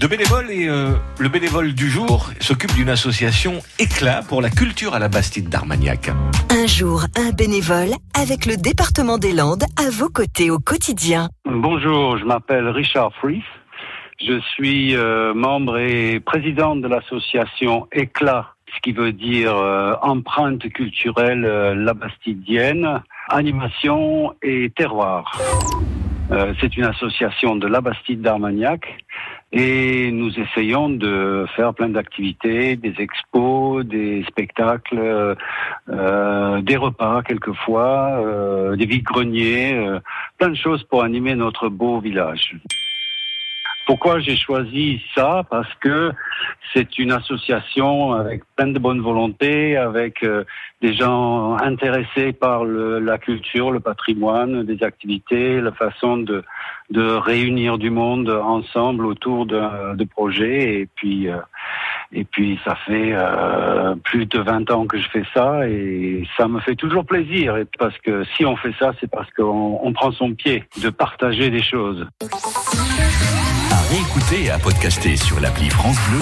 de bénévoles et euh, le bénévole du jour s'occupe d'une association Éclat pour la culture à la Bastide d'Armagnac. Un jour, un bénévole avec le département des Landes à vos côtés au quotidien. Bonjour, je m'appelle Richard Fries. Je suis euh, membre et président de l'association Éclat, ce qui veut dire euh, empreinte culturelle euh, labastidienne, animation et terroir. Euh, c'est une association de la Bastide d'Armagnac et nous essayons de faire plein d'activités, des expos, des spectacles, euh, des repas quelquefois, euh, des vides-greniers, euh, plein de choses pour animer notre beau village. Pourquoi j'ai choisi ça? Parce que c'est une association avec plein de bonne volonté, avec euh, des gens intéressés par le- la culture, le patrimoine, des activités, la façon de, réunir du monde ensemble autour de, de projets. Et puis, euh, et puis ça fait euh, plus de 20 ans que je fais ça et ça me fait toujours plaisir. Et parce que si on fait ça, c'est parce qu'on on prend son pied de partager des choses. À réécouter et à podcaster sur l'appli France Bleu